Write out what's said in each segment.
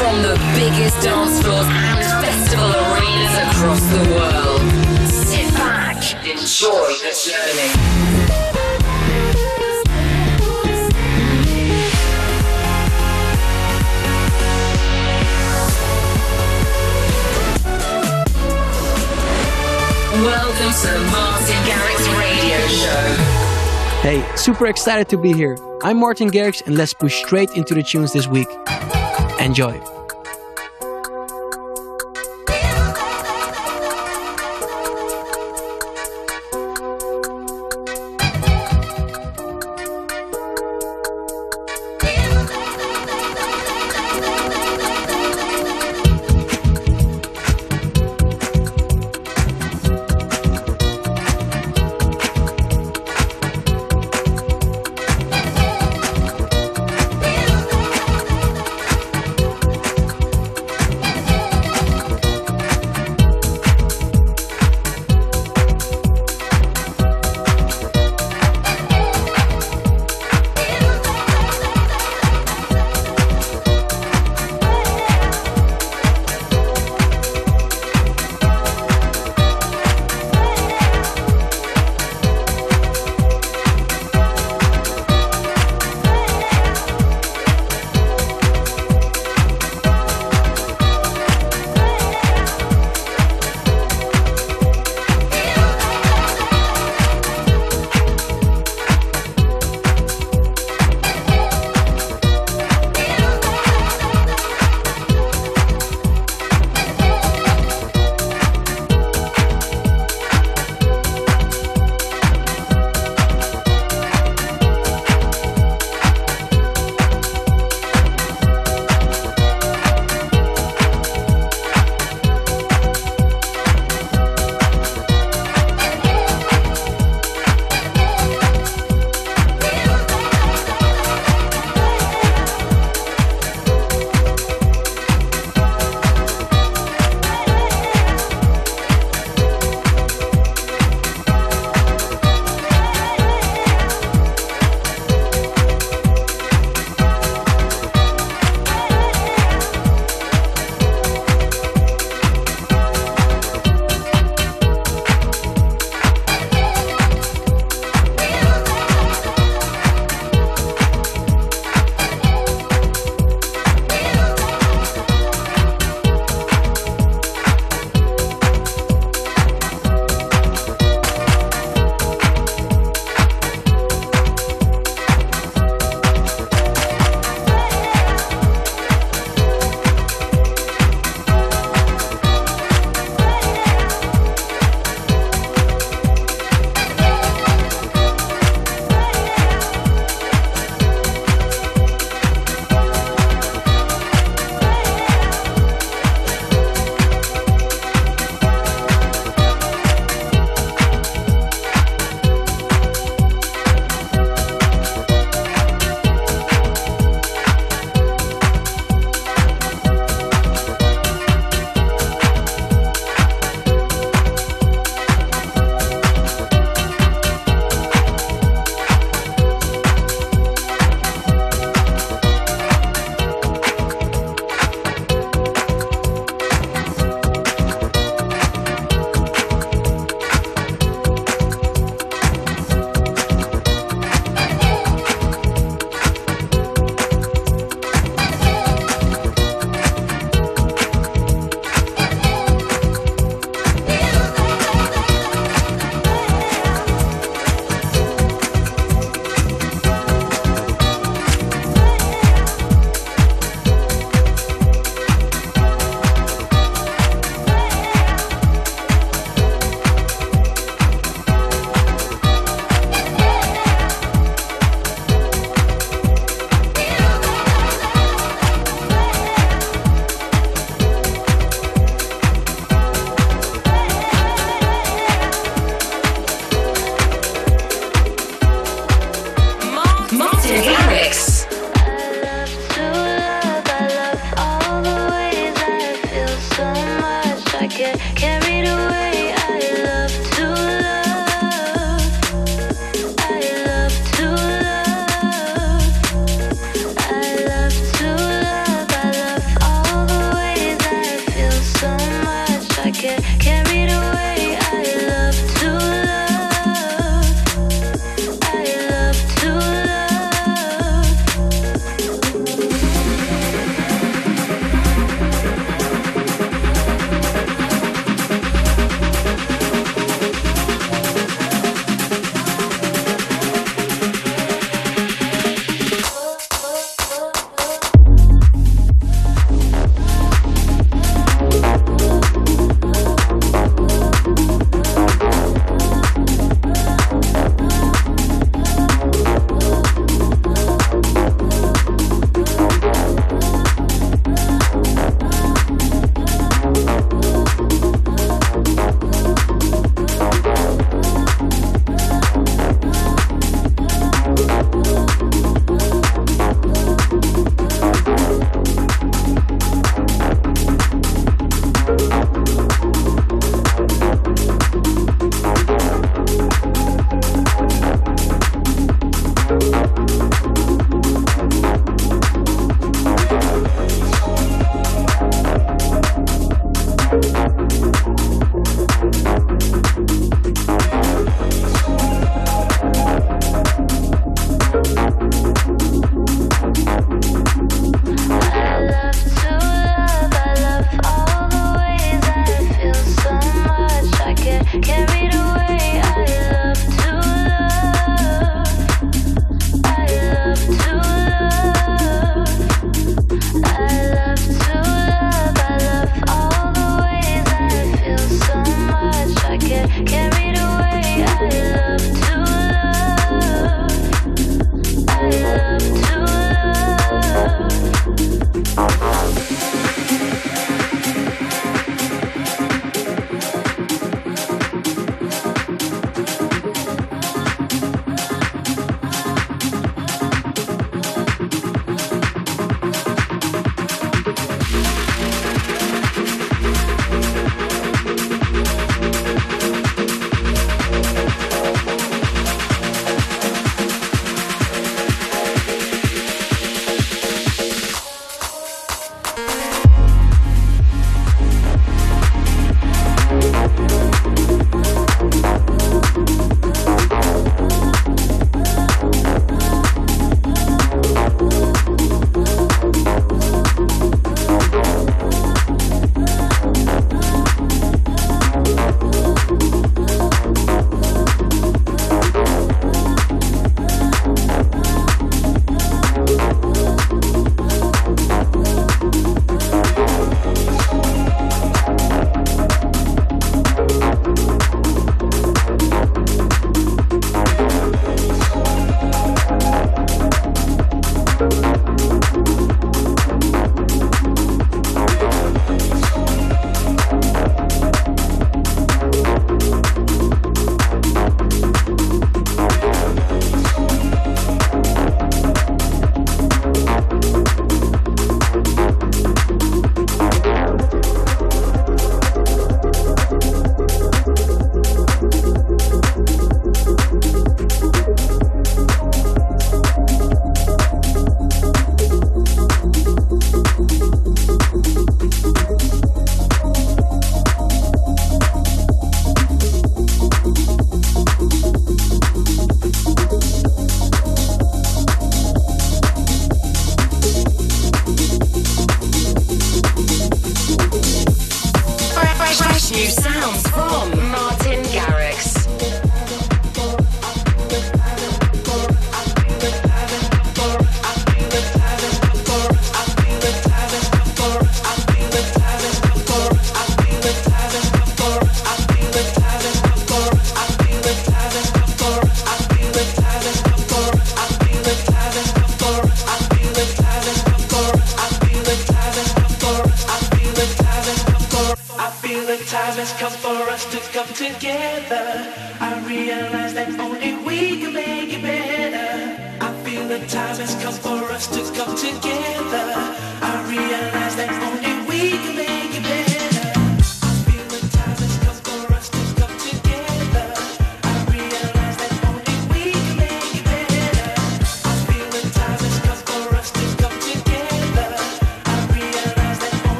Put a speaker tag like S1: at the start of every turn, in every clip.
S1: from the biggest dance floors and festival arenas across the world. Sit back, enjoy the journey. Welcome to the Martin Garrix Radio Show.
S2: Hey, super excited to be here. I'm Martin Garrix and let's push straight into the tunes this week. Enjoy.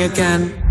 S3: Again.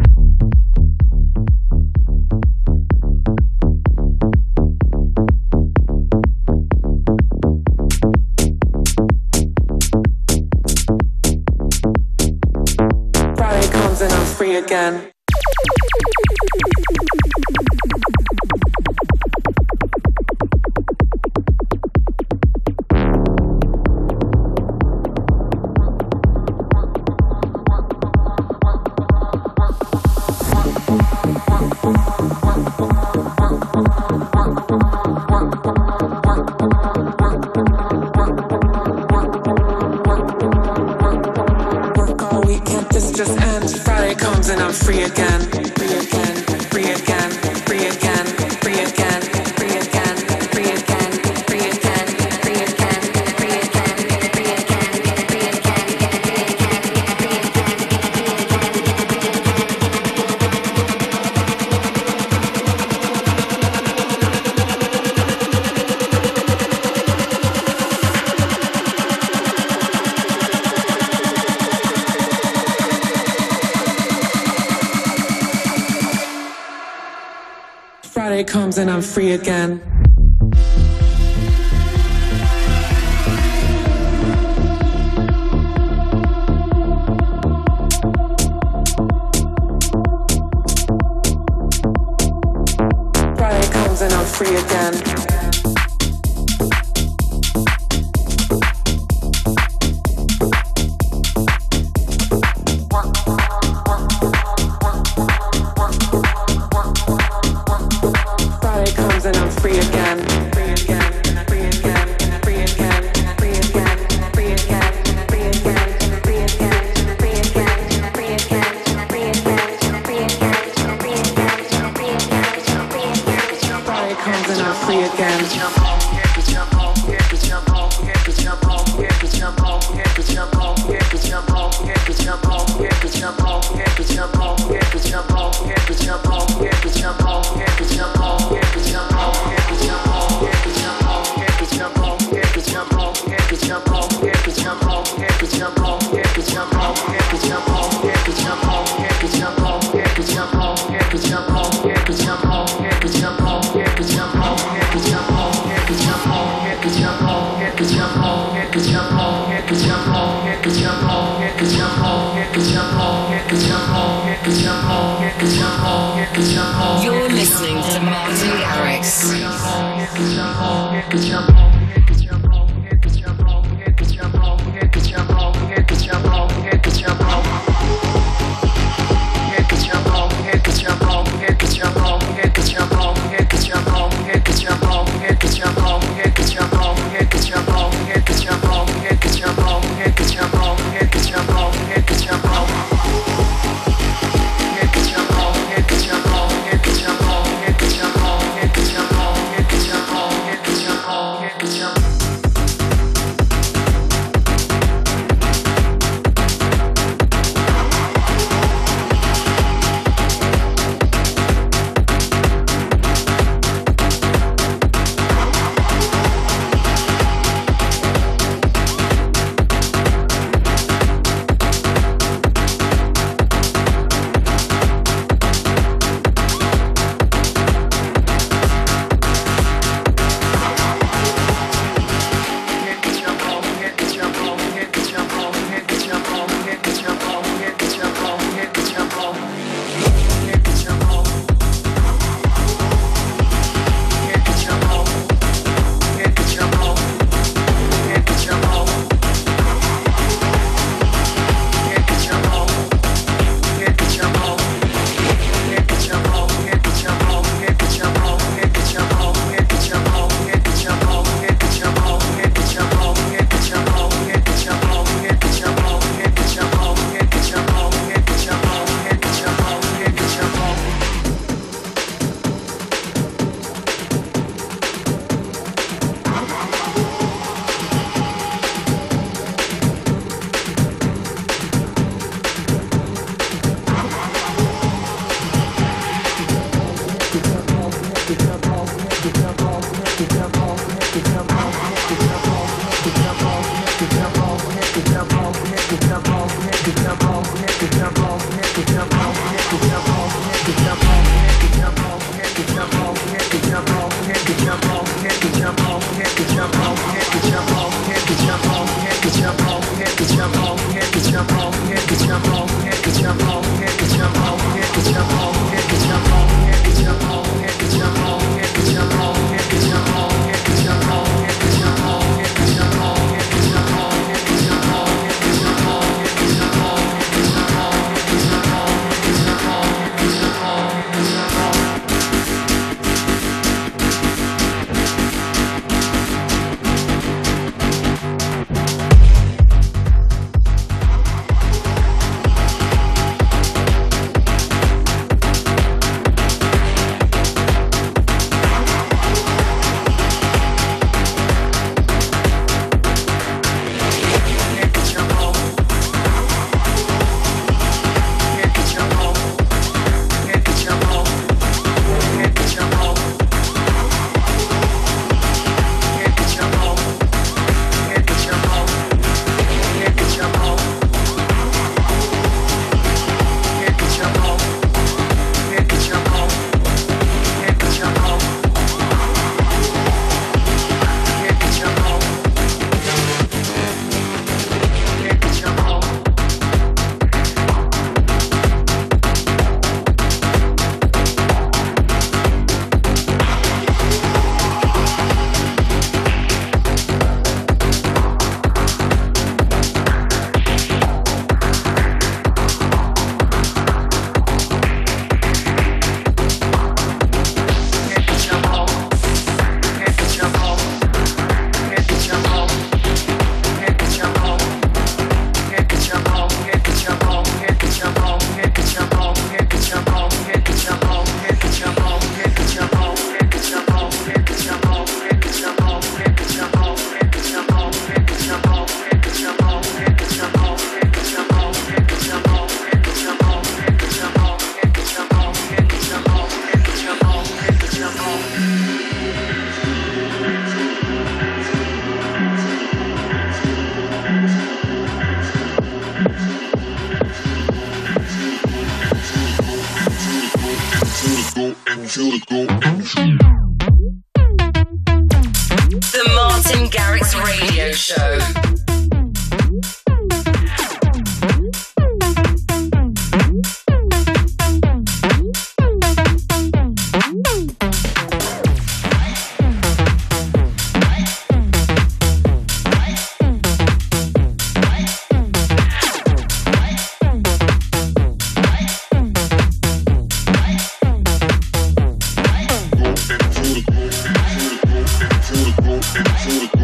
S1: You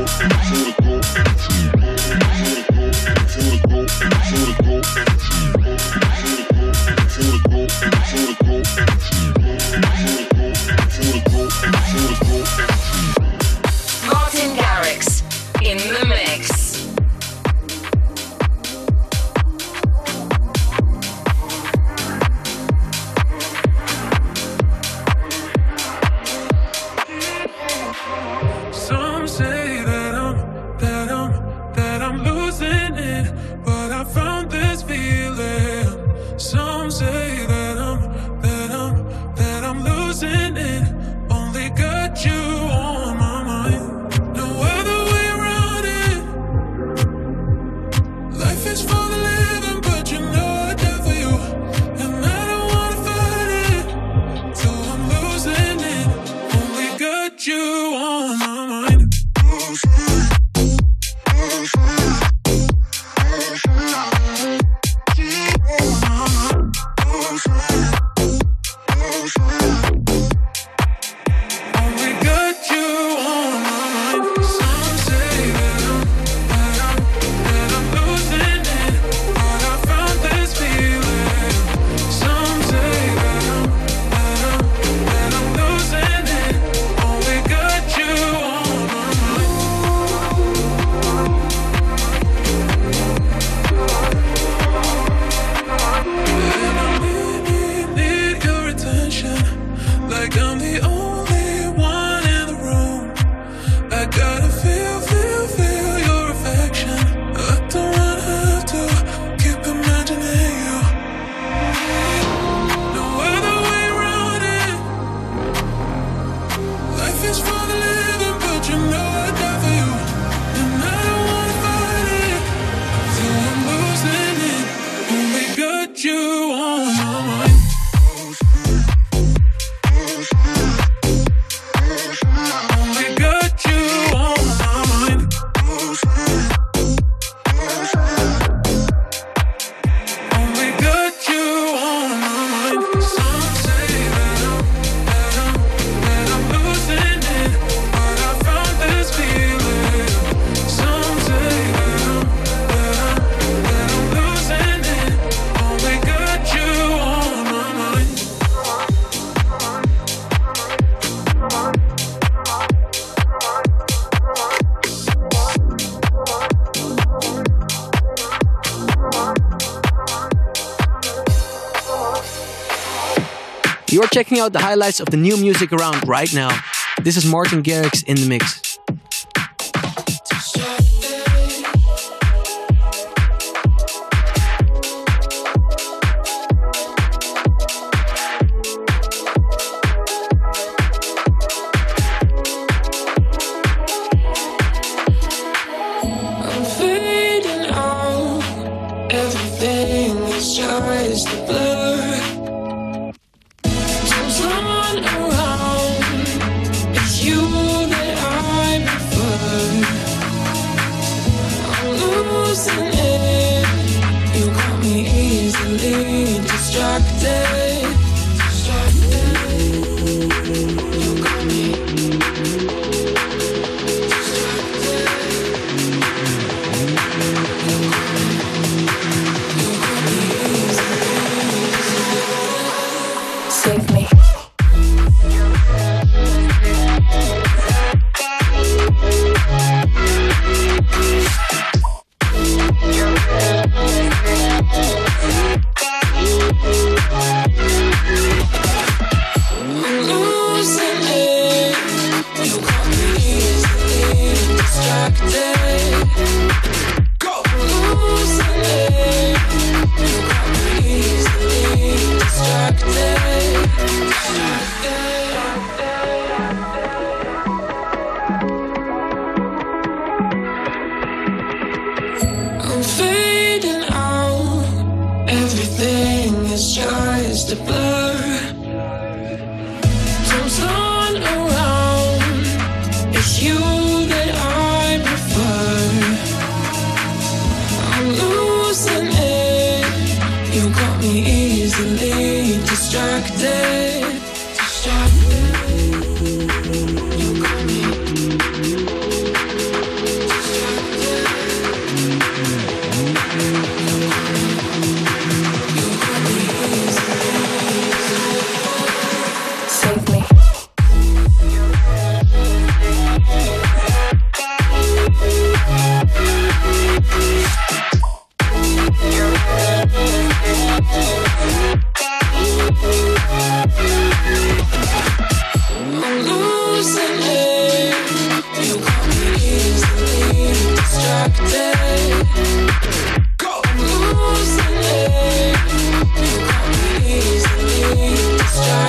S1: on
S2: checking out the highlights of the new music around right now. This is Martin Garrix in the mix.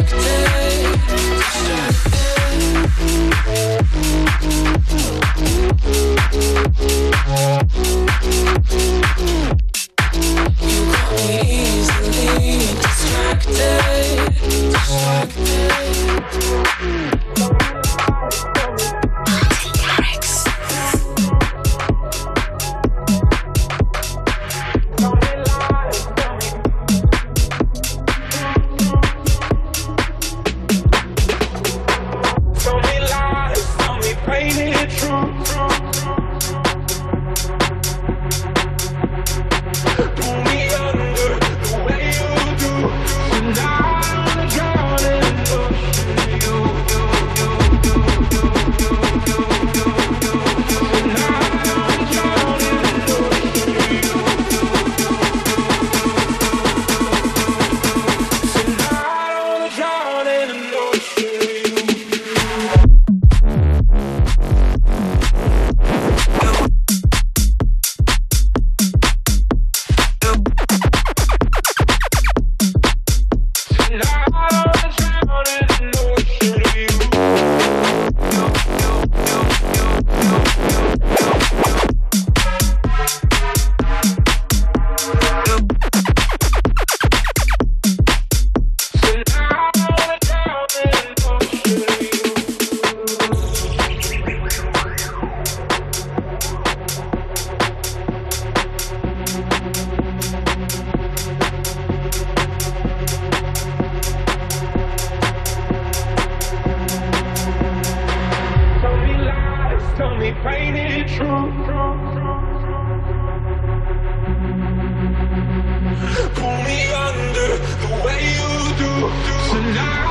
S4: distracted. distracted.
S5: Pull me under the way you do. do. now.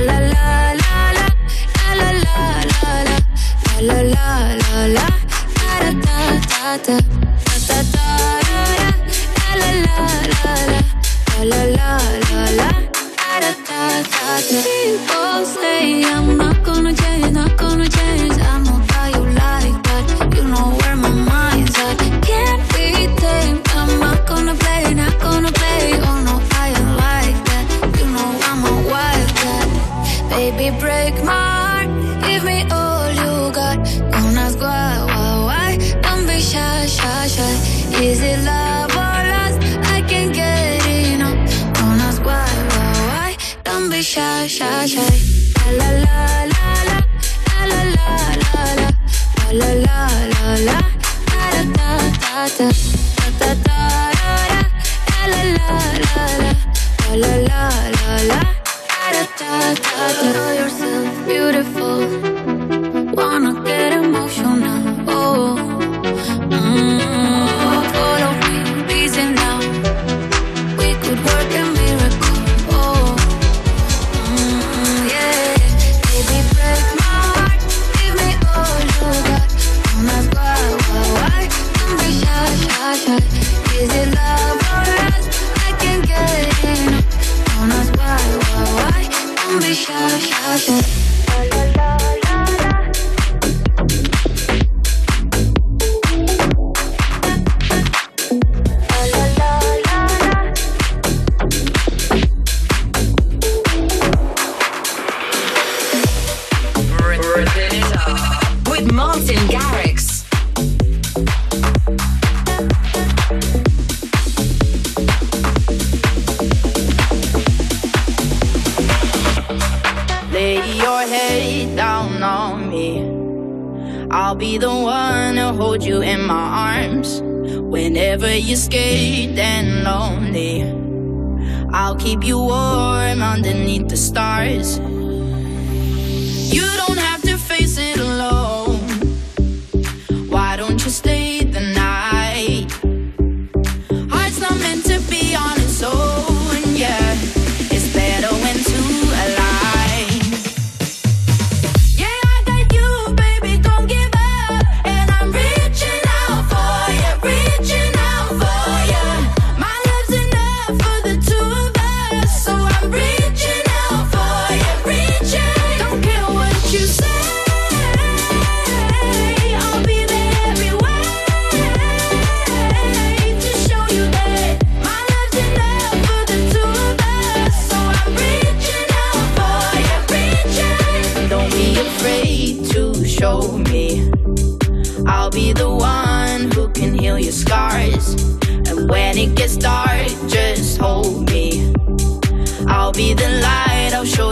S6: la la la la la la la la la la la la ta ta ta ta ta la la la la la la la la People say I'm not gonna change, not gonna change, I'm shy, shy, shy. La la la la la, la la la la la, la la la la, da da da da da, da da da da, la la la la la, la la la la la, da da da da.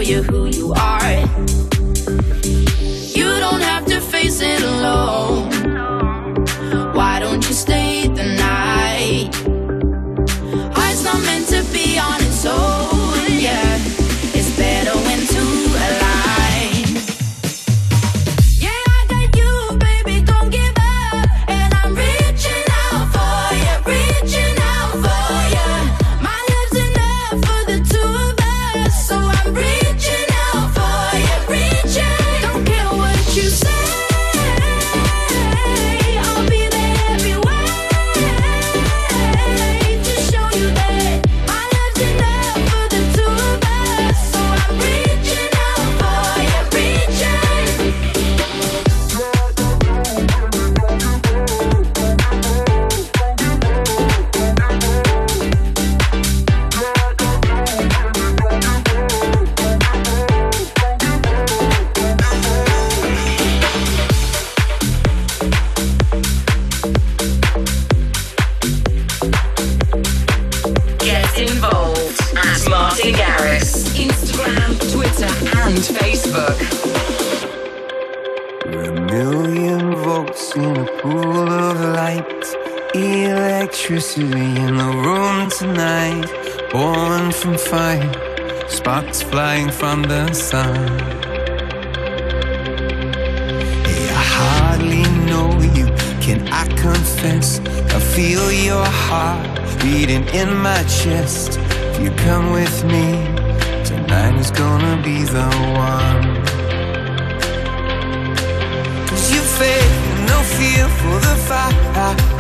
S7: you who you are.
S8: in my chest. If you come with me, tonight is gonna be the one. Cause you faith, no fear for the fight.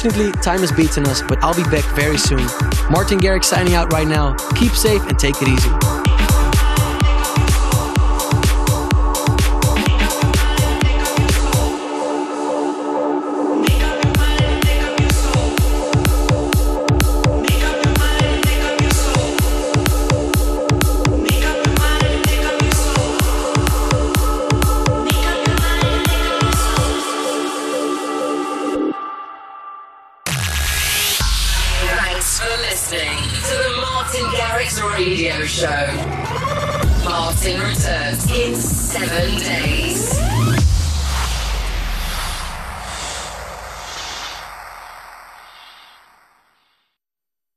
S2: Unfortunately, time has beaten us, but I'll be back very soon. Martin Garrix signing out right now. Keep safe and take it easy.